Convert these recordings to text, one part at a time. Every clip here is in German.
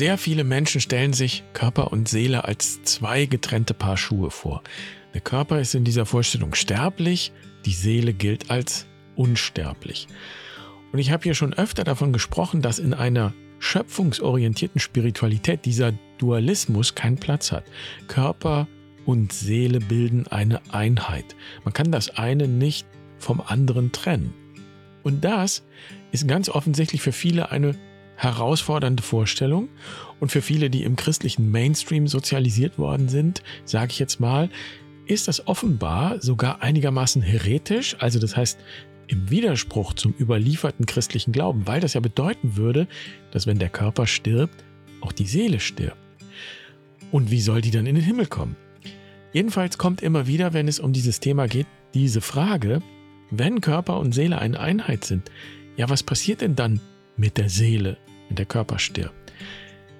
Sehr viele Menschen stellen sich Körper und Seele als zwei getrennte Paar Schuhe vor. Der Körper ist in dieser Vorstellung sterblich, die Seele gilt als unsterblich. Und ich habe hier schon öfter davon gesprochen, dass in einer schöpfungsorientierten Spiritualität dieser Dualismus keinen Platz hat. Körper und Seele bilden eine Einheit. Man kann das eine nicht vom anderen trennen. Und das ist ganz offensichtlich für viele eine herausfordernde Vorstellung. Und für viele, die im christlichen Mainstream sozialisiert worden sind, sage ich jetzt mal, ist das offenbar sogar einigermaßen heretisch, also das heißt im Widerspruch zum überlieferten christlichen Glauben, weil das ja bedeuten würde, dass wenn der Körper stirbt, auch die Seele stirbt. Und wie soll die dann in den Himmel kommen? Jedenfalls kommt immer wieder, wenn es um dieses Thema geht, diese Frage, wenn Körper und Seele eine Einheit sind, ja, was passiert denn dann mit der Seele, wenn der Körper stirbt?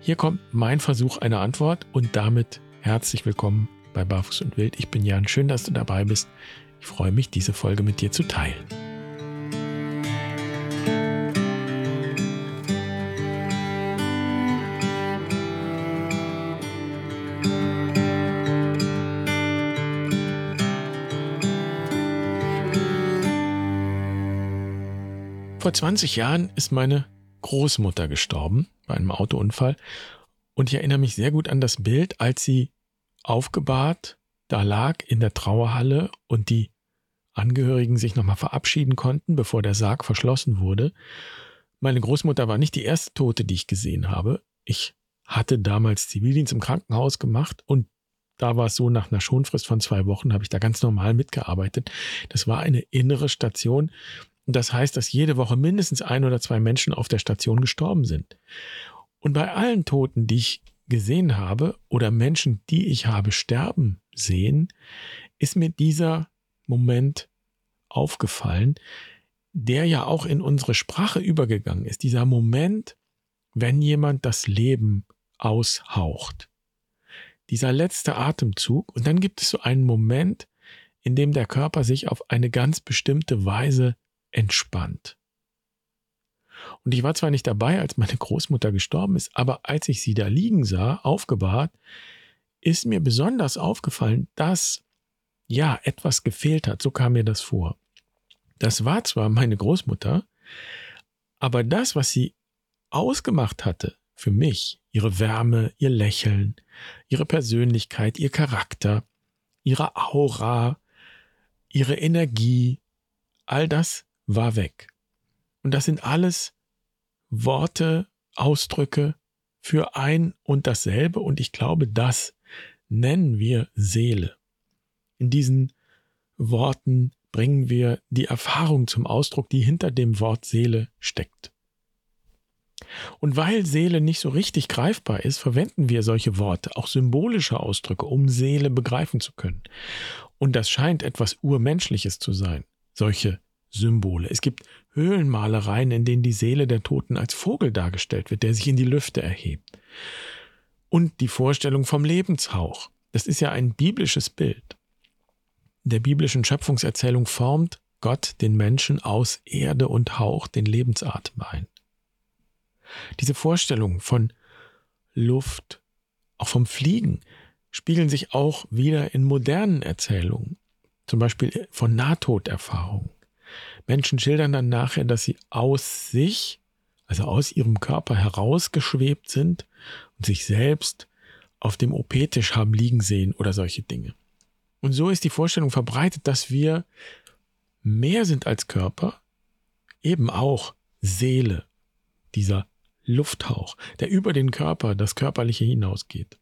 Hier kommt mein Versuch einer Antwort und damit herzlich willkommen bei Barfuß und Wild. Ich bin Jan, schön, dass du dabei bist. Ich freue mich, diese Folge mit dir zu teilen. Vor 20 Jahren ist meine Großmutter gestorben bei einem Autounfall und ich erinnere mich sehr gut an das Bild, als sie aufgebahrt da lag in der Trauerhalle und die Angehörigen sich nochmal verabschieden konnten, bevor der Sarg verschlossen wurde. Meine Großmutter war nicht die erste Tote, die ich gesehen habe. Ich hatte damals Zivildienst im Krankenhaus gemacht und da war es so, nach einer Schonfrist von zwei Wochen habe ich da ganz normal mitgearbeitet. Das war eine innere Station. Das heißt, dass jede Woche mindestens ein oder zwei Menschen auf der Station gestorben sind. Und bei allen Toten, die ich gesehen habe oder Menschen, die ich habe sterben sehen, ist mir dieser Moment aufgefallen, der ja auch in unsere Sprache übergegangen ist. Dieser Moment, wenn jemand das Leben aushaucht. Dieser letzte Atemzug. Und dann gibt es so einen Moment, in dem der Körper sich auf eine ganz bestimmte Weise entspannt. Und ich war zwar nicht dabei, als meine Großmutter gestorben ist, aber als ich sie da liegen sah, aufgebahrt, ist mir besonders aufgefallen, dass ja etwas gefehlt hat. So kam mir das vor. Das war zwar meine Großmutter, aber das, was sie ausgemacht hatte für mich, ihre Wärme, ihr Lächeln, ihre Persönlichkeit, ihr Charakter, ihre Aura, ihre Energie, all das war weg. Und das sind alles Worte, Ausdrücke für ein und dasselbe. Und ich glaube, das nennen wir Seele. In diesen Worten bringen wir die Erfahrung zum Ausdruck, die hinter dem Wort Seele steckt. Und weil Seele nicht so richtig greifbar ist, verwenden wir solche Worte, auch symbolische Ausdrücke, um Seele begreifen zu können. Und das scheint etwas Urmenschliches zu sein, solche Symbole. Es gibt Höhlenmalereien, in denen die Seele der Toten als Vogel dargestellt wird, der sich in die Lüfte erhebt. Und die Vorstellung vom Lebenshauch. Das ist ja ein biblisches Bild. In der biblischen Schöpfungserzählung formt Gott den Menschen aus Erde und Hauch den Lebensatem ein. Diese Vorstellung von Luft, auch vom Fliegen, spiegeln sich auch wieder in modernen Erzählungen, zum Beispiel von Nahtoderfahrungen. Menschen schildern dann nachher, dass sie aus sich, also aus ihrem Körper herausgeschwebt sind und sich selbst auf dem OP-Tisch haben liegen sehen oder solche Dinge. Und so ist die Vorstellung verbreitet, dass wir mehr sind als Körper, eben auch Seele, dieser Lufthauch, der über den Körper, das Körperliche hinausgeht.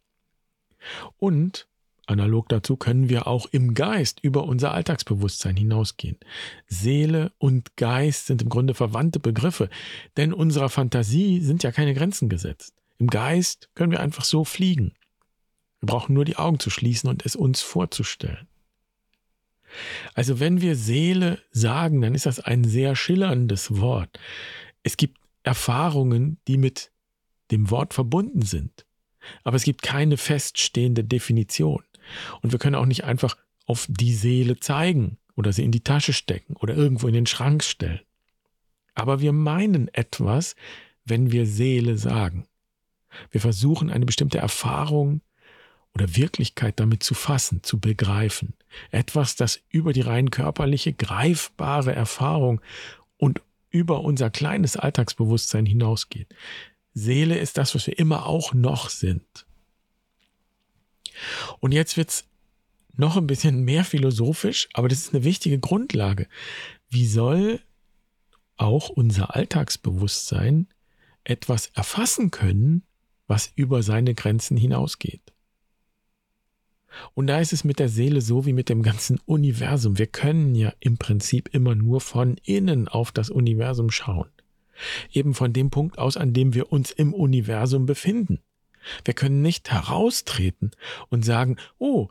Und Analog dazu können wir auch im Geist über unser Alltagsbewusstsein hinausgehen. Seele und Geist sind im Grunde verwandte Begriffe, denn unserer Fantasie sind ja keine Grenzen gesetzt. Im Geist können wir einfach so fliegen. Wir brauchen nur die Augen zu schließen und es uns vorzustellen. Also wenn wir Seele sagen, dann ist das ein sehr schillerndes Wort. Es gibt Erfahrungen, die mit dem Wort verbunden sind. Aber es gibt keine feststehende Definition. Und wir können auch nicht einfach auf die Seele zeigen oder sie in die Tasche stecken oder irgendwo in den Schrank stellen. Aber wir meinen etwas, wenn wir Seele sagen. Wir versuchen eine bestimmte Erfahrung oder Wirklichkeit damit zu fassen, zu begreifen. Etwas, das über die rein körperliche, greifbare Erfahrung und über unser kleines Alltagsbewusstsein hinausgeht. Seele ist das, was wir immer auch noch sind. Und jetzt wird's noch ein bisschen mehr philosophisch, aber das ist eine wichtige Grundlage. Wie soll auch unser Alltagsbewusstsein etwas erfassen können, was über seine Grenzen hinausgeht? Und da ist es mit der Seele so wie mit dem ganzen Universum. Wir können ja im Prinzip immer nur von innen auf das Universum schauen. Eben von dem Punkt aus, an dem wir uns im Universum befinden. Wir können nicht heraustreten und sagen, oh,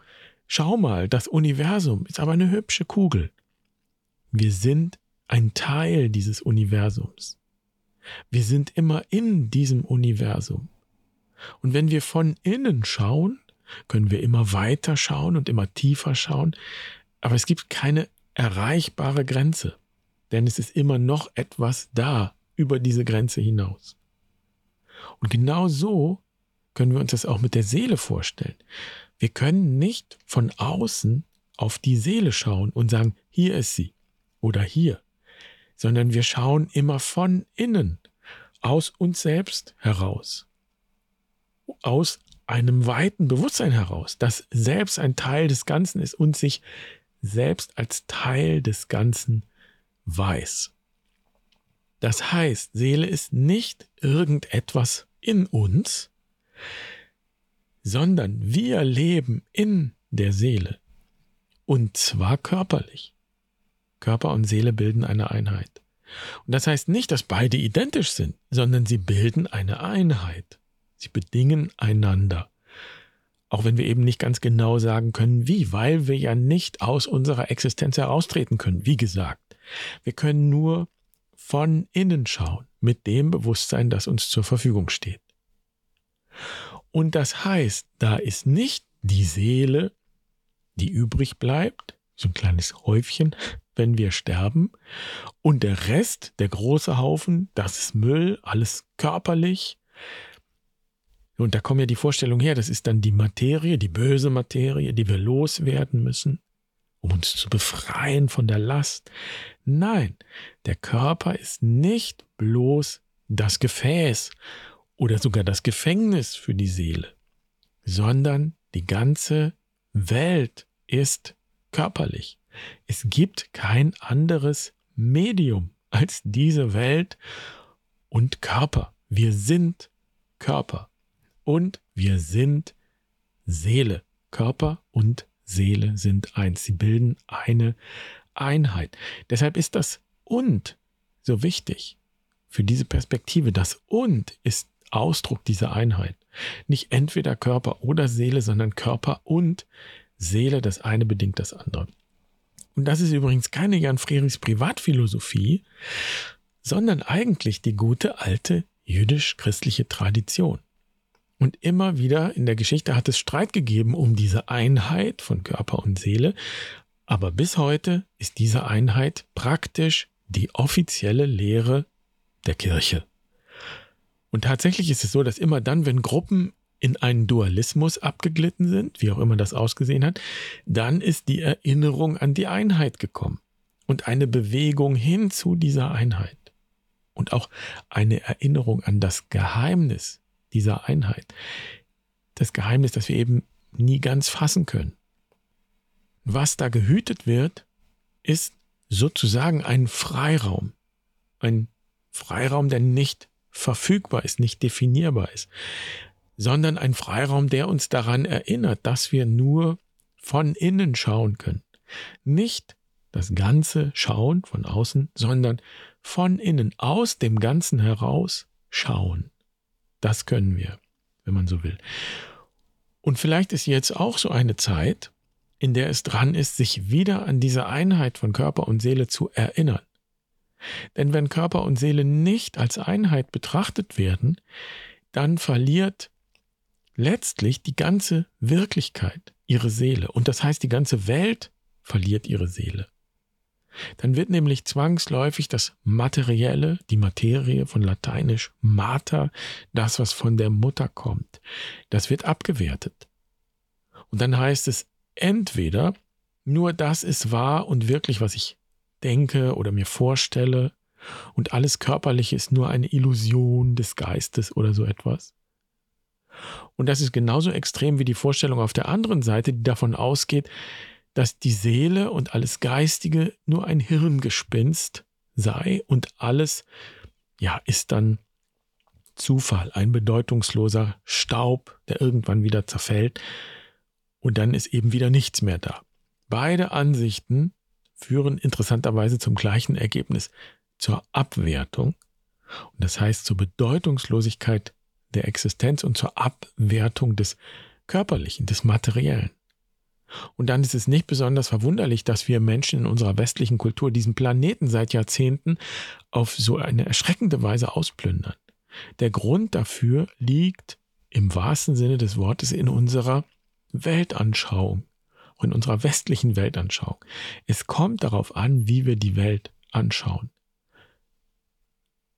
schau mal, das Universum ist aber eine hübsche Kugel. Wir sind ein Teil dieses Universums. Wir sind immer in diesem Universum. Und wenn wir von innen schauen, können wir immer weiter schauen und immer tiefer schauen, aber es gibt keine erreichbare Grenze, denn es ist immer noch etwas da über diese Grenze hinaus. Und genau so können wir uns das auch mit der Seele vorstellen. Wir können nicht von außen auf die Seele schauen und sagen, hier ist sie oder hier, sondern wir schauen immer von innen, aus uns selbst heraus, aus einem weiten Bewusstsein heraus, das selbst ein Teil des Ganzen ist und sich selbst als Teil des Ganzen weiß. Das heißt, Seele ist nicht irgendetwas in uns, sondern wir leben in der Seele. Und zwar körperlich. Körper und Seele bilden eine Einheit. Und das heißt nicht, dass beide identisch sind, sondern sie bilden eine Einheit. Sie bedingen einander. Auch wenn wir eben nicht ganz genau sagen können, wie, weil wir ja nicht aus unserer Existenz heraustreten können. Wie gesagt, wir können nur von innen schauen, mit dem Bewusstsein, das uns zur Verfügung steht. Und das heißt, da ist nicht die Seele, die übrig bleibt, so ein kleines Häufchen, wenn wir sterben, und der Rest, der große Haufen, das ist Müll, alles körperlich, und da kommen ja die Vorstellungen her, das ist dann die Materie, die böse Materie, die wir loswerden müssen, um uns zu befreien von der Last. Nein, der Körper ist nicht bloß das Gefäß oder sogar das Gefängnis für die Seele, sondern die ganze Welt ist körperlich. Es gibt kein anderes Medium als diese Welt und Körper. Wir sind Körper und wir sind Seele. Körper und Seele sind eins. Sie bilden eine Einheit. Deshalb ist das und so wichtig für diese Perspektive. Das und ist Ausdruck dieser Einheit. Nicht entweder Körper oder Seele, sondern Körper und Seele. Das eine bedingt das andere. Und das ist übrigens keine Jan Frerichs Privatphilosophie, sondern eigentlich die gute alte jüdisch-christliche Tradition. Und immer wieder in der Geschichte hat es Streit gegeben um diese Einheit von Körper und Seele. Aber bis heute ist diese Einheit praktisch die offizielle Lehre der Kirche. Und tatsächlich ist es so, dass immer dann, wenn Gruppen in einen Dualismus abgeglitten sind, wie auch immer das ausgesehen hat, dann ist die Erinnerung an die Einheit gekommen und eine Bewegung hin zu dieser Einheit und auch eine Erinnerung an das Geheimnis dieser Einheit. Das Geheimnis, das wir eben nie ganz fassen können. Was da gehütet wird, ist sozusagen ein Freiraum. Ein Freiraum, der nicht verfügbar ist, nicht definierbar ist, sondern ein Freiraum, der uns daran erinnert, dass wir nur von innen schauen können. Nicht das Ganze schauen von außen, sondern von innen, aus dem Ganzen heraus schauen. Das können wir, wenn man so will. Und vielleicht ist jetzt auch so eine Zeit, in der es dran ist, sich wieder an diese Einheit von Körper und Seele zu erinnern. Denn wenn Körper und Seele nicht als Einheit betrachtet werden, dann verliert letztlich die ganze Wirklichkeit ihre Seele. Und das heißt, die ganze Welt verliert ihre Seele. Dann wird nämlich zwangsläufig das Materielle, die Materie von Lateinisch Mater, das, was von der Mutter kommt, das wird abgewertet. Und dann heißt es entweder, nur das ist wahr und wirklich, was ich denke oder mir vorstelle, und alles Körperliche ist nur eine Illusion des Geistes oder so etwas. Und das ist genauso extrem wie die Vorstellung auf der anderen Seite, die davon ausgeht, dass die Seele und alles Geistige nur ein Hirngespinst sei und alles, ja, ist dann Zufall, ein bedeutungsloser Staub, der irgendwann wieder zerfällt und dann ist eben wieder nichts mehr da. Beide Ansichten führen interessanterweise zum gleichen Ergebnis, zur Abwertung. Und das heißt zur Bedeutungslosigkeit der Existenz und zur Abwertung des Körperlichen, des Materiellen. Und dann ist es nicht besonders verwunderlich, dass wir Menschen in unserer westlichen Kultur diesen Planeten seit Jahrzehnten auf so eine erschreckende Weise ausplündern. Der Grund dafür liegt im wahrsten Sinne des Wortes in unserer Weltanschauung, in unserer westlichen Weltanschauung. Es kommt darauf an, wie wir die Welt anschauen.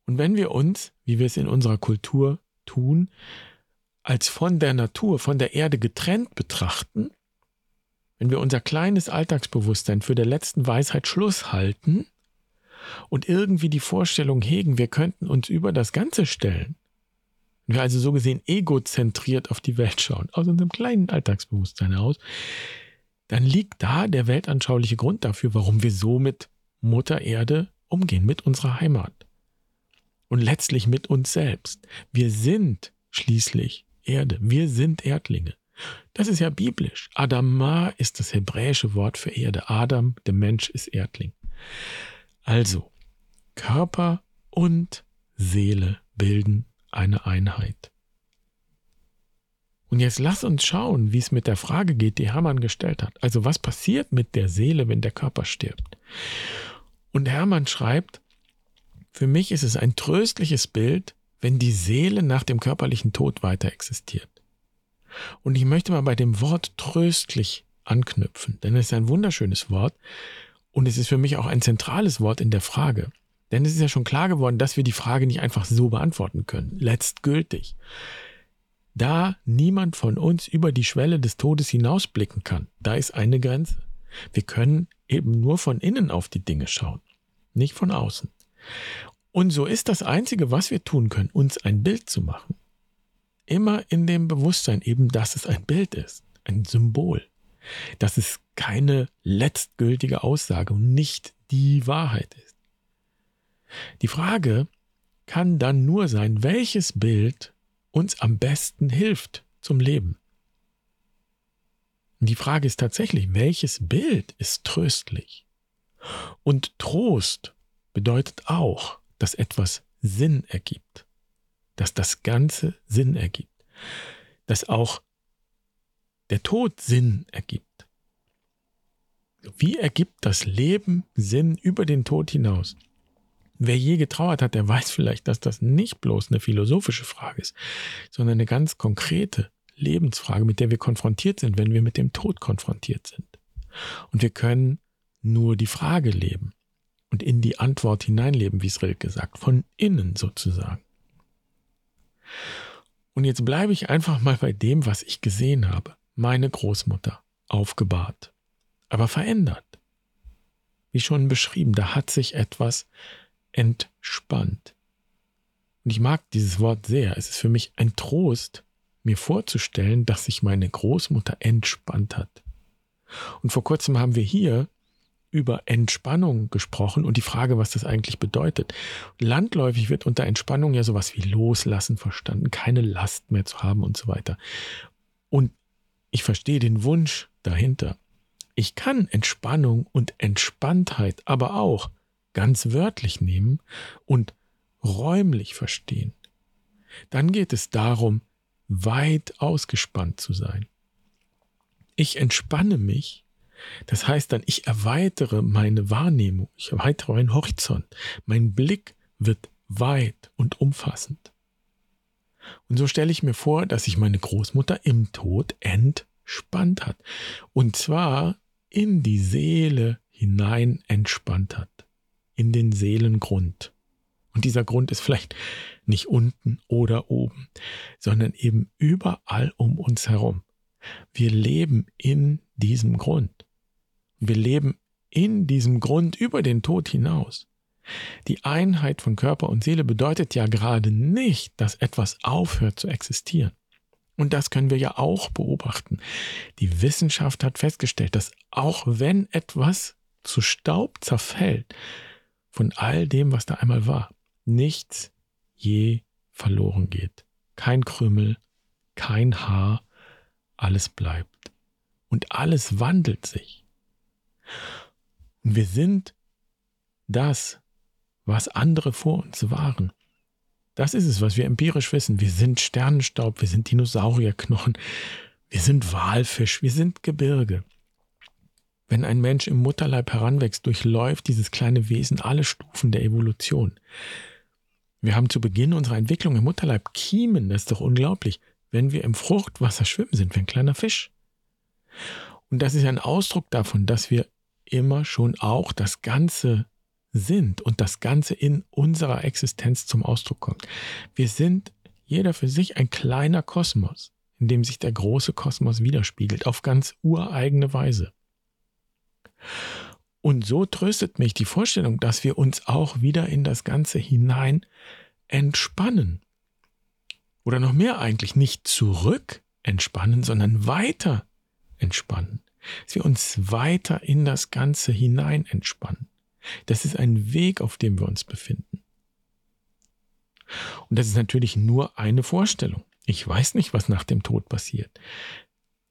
Und wenn wir uns, wie wir es in unserer Kultur tun, als von der Natur, von der Erde getrennt betrachten, wenn wir unser kleines Alltagsbewusstsein für der letzten Weisheit Schluss halten und irgendwie die Vorstellung hegen, wir könnten uns über das Ganze stellen, wenn wir also so gesehen egozentriert auf die Welt schauen, aus unserem kleinen Alltagsbewusstsein heraus, dann liegt da der weltanschauliche Grund dafür, warum wir so mit Mutter Erde umgehen, mit unserer Heimat. Und letztlich mit uns selbst. Wir sind schließlich Erde. Wir sind Erdlinge. Das ist ja biblisch. Adama ist das hebräische Wort für Erde. Adam, der Mensch, ist Erdling. Also, Körper und Seele bilden eine Einheit. Und jetzt lass uns schauen, wie es mit der Frage geht, die Hermann gestellt hat. Also was passiert mit der Seele, wenn der Körper stirbt? Und Hermann schreibt, für mich ist es ein tröstliches Bild, wenn die Seele nach dem körperlichen Tod weiter existiert. Und ich möchte mal bei dem Wort tröstlich anknüpfen, denn es ist ein wunderschönes Wort und es ist für mich auch ein zentrales Wort in der Frage. Denn es ist ja schon klar geworden, dass wir die Frage nicht einfach so beantworten können, letztgültig. Da niemand von uns über die Schwelle des Todes hinausblicken kann, da ist eine Grenze. Wir können eben nur von innen auf die Dinge schauen, nicht von außen. Und so ist das Einzige, was wir tun können, uns ein Bild zu machen immer in dem Bewusstsein eben, dass es ein Bild ist, ein Symbol, dass es keine letztgültige Aussage und nicht die Wahrheit ist. Die Frage kann dann nur sein, welches Bild uns am besten hilft zum Leben. Die Frage ist tatsächlich, welches Bild ist tröstlich? Und Trost bedeutet auch, dass etwas Sinn ergibt dass das Ganze Sinn ergibt, dass auch der Tod Sinn ergibt. Wie ergibt das Leben Sinn über den Tod hinaus? Wer je getrauert hat, der weiß vielleicht, dass das nicht bloß eine philosophische Frage ist, sondern eine ganz konkrete Lebensfrage, mit der wir konfrontiert sind, wenn wir mit dem Tod konfrontiert sind. Und wir können nur die Frage leben und in die Antwort hineinleben, wie es Rilke sagt, von innen sozusagen. Und jetzt bleibe ich einfach mal bei dem, was ich gesehen habe. Meine Großmutter, aufgebahrt, aber verändert. Wie schon beschrieben, da hat sich etwas entspannt. Und ich mag dieses Wort sehr. Es ist für mich ein Trost, mir vorzustellen, dass sich meine Großmutter entspannt hat. Und vor kurzem haben wir hier über Entspannung gesprochen und die Frage, was das eigentlich bedeutet. Landläufig wird unter Entspannung ja sowas wie Loslassen verstanden, keine Last mehr zu haben und so weiter. Und ich verstehe den Wunsch dahinter. Ich kann Entspannung und Entspanntheit aber auch ganz wörtlich nehmen und räumlich verstehen. Dann geht es darum, weit ausgespannt zu sein. Ich entspanne mich das heißt dann, ich erweitere meine Wahrnehmung, ich erweitere meinen Horizont. Mein Blick wird weit und umfassend. Und so stelle ich mir vor, dass sich meine Großmutter im Tod entspannt hat. Und zwar in die Seele hinein entspannt hat, in den Seelengrund. Und dieser Grund ist vielleicht nicht unten oder oben, sondern eben überall um uns herum. Wir leben in diesem Grund. Wir leben in diesem Grund über den Tod hinaus. Die Einheit von Körper und Seele bedeutet ja gerade nicht, dass etwas aufhört zu existieren. Und das können wir ja auch beobachten. Die Wissenschaft hat festgestellt, dass auch wenn etwas zu Staub zerfällt, von all dem, was da einmal war, nichts je verloren geht. Kein Krümmel, kein Haar, alles bleibt. Und alles wandelt sich. Und wir sind das, was andere vor uns waren. Das ist es, was wir empirisch wissen. Wir sind Sternenstaub, wir sind Dinosaurierknochen, wir sind Walfisch, wir sind Gebirge. Wenn ein Mensch im Mutterleib heranwächst, durchläuft dieses kleine Wesen alle Stufen der Evolution. Wir haben zu Beginn unserer Entwicklung im Mutterleib Kiemen, das ist doch unglaublich, wenn wir im Fruchtwasser schwimmen, sind wir ein kleiner Fisch. Und das ist ein Ausdruck davon, dass wir immer schon auch das Ganze sind und das Ganze in unserer Existenz zum Ausdruck kommt. Wir sind jeder für sich ein kleiner Kosmos, in dem sich der große Kosmos widerspiegelt, auf ganz ureigene Weise. Und so tröstet mich die Vorstellung, dass wir uns auch wieder in das Ganze hinein entspannen. Oder noch mehr eigentlich, nicht zurück entspannen, sondern weiter entspannen. Dass wir uns weiter in das Ganze hinein entspannen. Das ist ein Weg, auf dem wir uns befinden. Und das ist natürlich nur eine Vorstellung. Ich weiß nicht, was nach dem Tod passiert.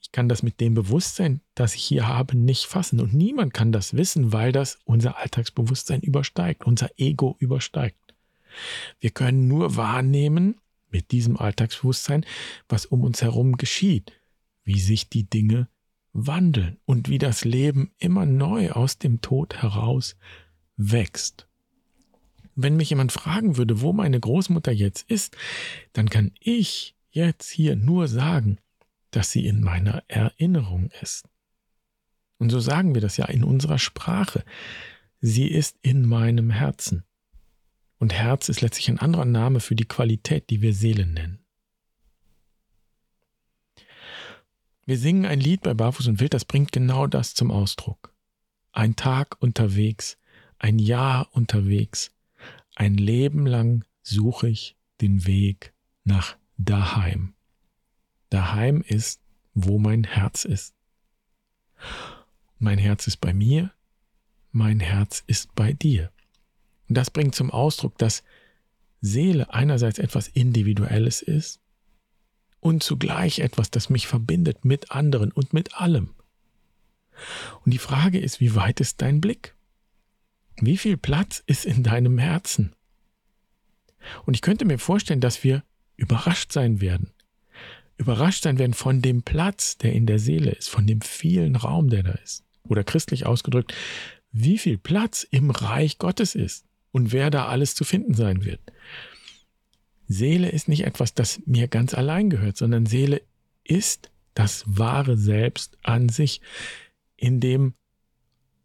Ich kann das mit dem Bewusstsein, das ich hier habe, nicht fassen. Und niemand kann das wissen, weil das unser Alltagsbewusstsein übersteigt, unser Ego übersteigt. Wir können nur wahrnehmen mit diesem Alltagsbewusstsein, was um uns herum geschieht, wie sich die Dinge wandeln und wie das Leben immer neu aus dem Tod heraus wächst. Wenn mich jemand fragen würde, wo meine Großmutter jetzt ist, dann kann ich jetzt hier nur sagen, dass sie in meiner Erinnerung ist. Und so sagen wir das ja in unserer Sprache. Sie ist in meinem Herzen. Und Herz ist letztlich ein anderer Name für die Qualität, die wir Seele nennen. Wir singen ein Lied bei Barfuß und Wild, das bringt genau das zum Ausdruck. Ein Tag unterwegs, ein Jahr unterwegs, ein Leben lang suche ich den Weg nach daheim. Daheim ist, wo mein Herz ist. Mein Herz ist bei mir, mein Herz ist bei dir. Und das bringt zum Ausdruck, dass Seele einerseits etwas Individuelles ist und zugleich etwas, das mich verbindet mit anderen und mit allem. Und die Frage ist, wie weit ist dein Blick? Wie viel Platz ist in deinem Herzen? Und ich könnte mir vorstellen, dass wir überrascht sein werden. Überrascht sein werden von dem Platz, der in der Seele ist, von dem vielen Raum, der da ist. Oder christlich ausgedrückt, wie viel Platz im Reich Gottes ist und wer da alles zu finden sein wird. Seele ist nicht etwas, das mir ganz allein gehört, sondern Seele ist das wahre Selbst an sich, in dem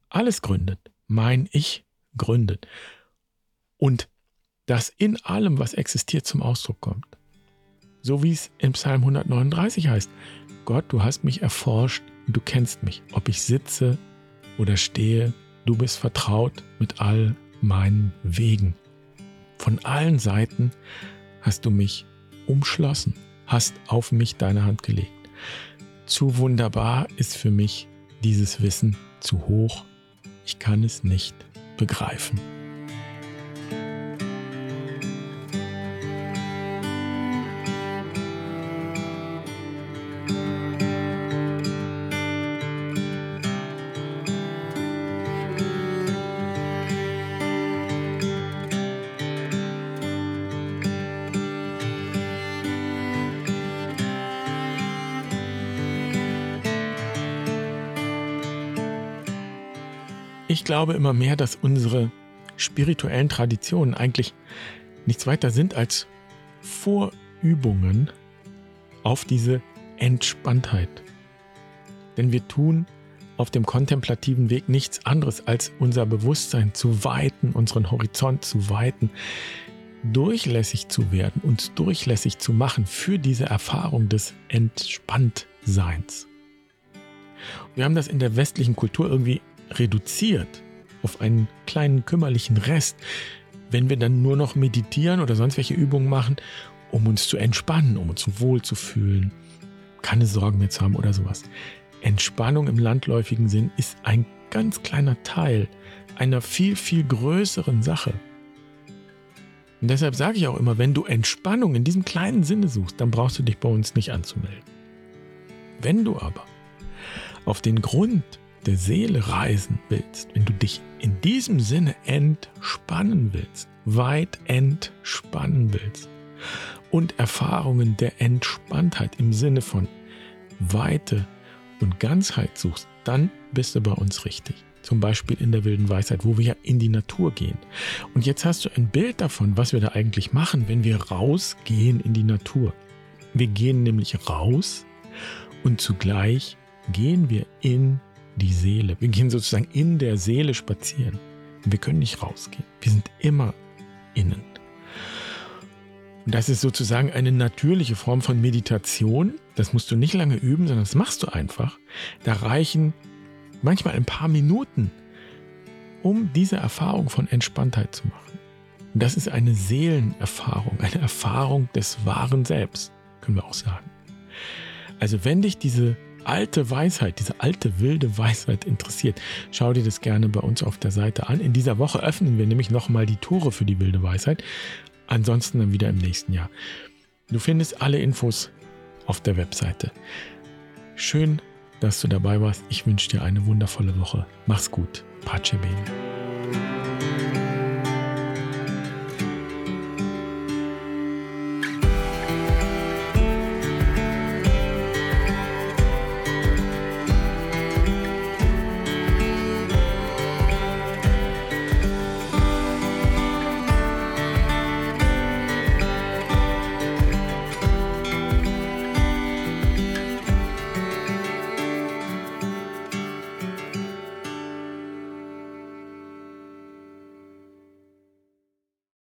alles gründet mein Ich gründet und das in allem, was existiert, zum Ausdruck kommt. So wie es in Psalm 139 heißt, Gott, du hast mich erforscht und du kennst mich, ob ich sitze oder stehe, du bist vertraut mit all meinen Wegen. Von allen Seiten hast du mich umschlossen, hast auf mich deine Hand gelegt. Zu wunderbar ist für mich dieses Wissen, zu hoch ich kann es nicht begreifen. Ich glaube immer mehr, dass unsere spirituellen Traditionen eigentlich nichts weiter sind als Vorübungen auf diese Entspanntheit. Denn wir tun auf dem kontemplativen Weg nichts anderes als unser Bewusstsein zu weiten, unseren Horizont zu weiten, durchlässig zu werden, uns durchlässig zu machen für diese Erfahrung des Entspanntseins. Wir haben das in der westlichen Kultur irgendwie reduziert auf einen kleinen kümmerlichen Rest, wenn wir dann nur noch meditieren oder sonst welche Übungen machen, um uns zu entspannen, um uns wohl zu fühlen, keine Sorgen mehr zu haben oder sowas. Entspannung im landläufigen Sinn ist ein ganz kleiner Teil einer viel, viel größeren Sache. Und deshalb sage ich auch immer, wenn du Entspannung in diesem kleinen Sinne suchst, dann brauchst du dich bei uns nicht anzumelden. Wenn du aber auf den Grund der Seele reisen willst, wenn du dich in diesem Sinne entspannen willst, weit entspannen willst und Erfahrungen der Entspanntheit im Sinne von Weite und Ganzheit suchst, dann bist du bei uns richtig. Zum Beispiel in der wilden Weisheit, wo wir ja in die Natur gehen. Und jetzt hast du ein Bild davon, was wir da eigentlich machen, wenn wir rausgehen in die Natur. Wir gehen nämlich raus und zugleich gehen wir in die Seele. Wir gehen sozusagen in der Seele spazieren. wir können nicht rausgehen. Wir sind immer innen. Und das ist sozusagen eine natürliche Form von Meditation. Das musst du nicht lange üben, sondern das machst du einfach. Da reichen manchmal ein paar Minuten, um diese Erfahrung von Entspanntheit zu machen. Und das ist eine Seelenerfahrung, eine Erfahrung des wahren Selbst, können wir auch sagen. Also wenn dich diese alte Weisheit, diese alte wilde Weisheit interessiert, schau dir das gerne bei uns auf der Seite an. In dieser Woche öffnen wir nämlich nochmal die Tore für die wilde Weisheit. Ansonsten dann wieder im nächsten Jahr. Du findest alle Infos auf der Webseite. Schön, dass du dabei warst. Ich wünsche dir eine wundervolle Woche. Mach's gut. Pace bene.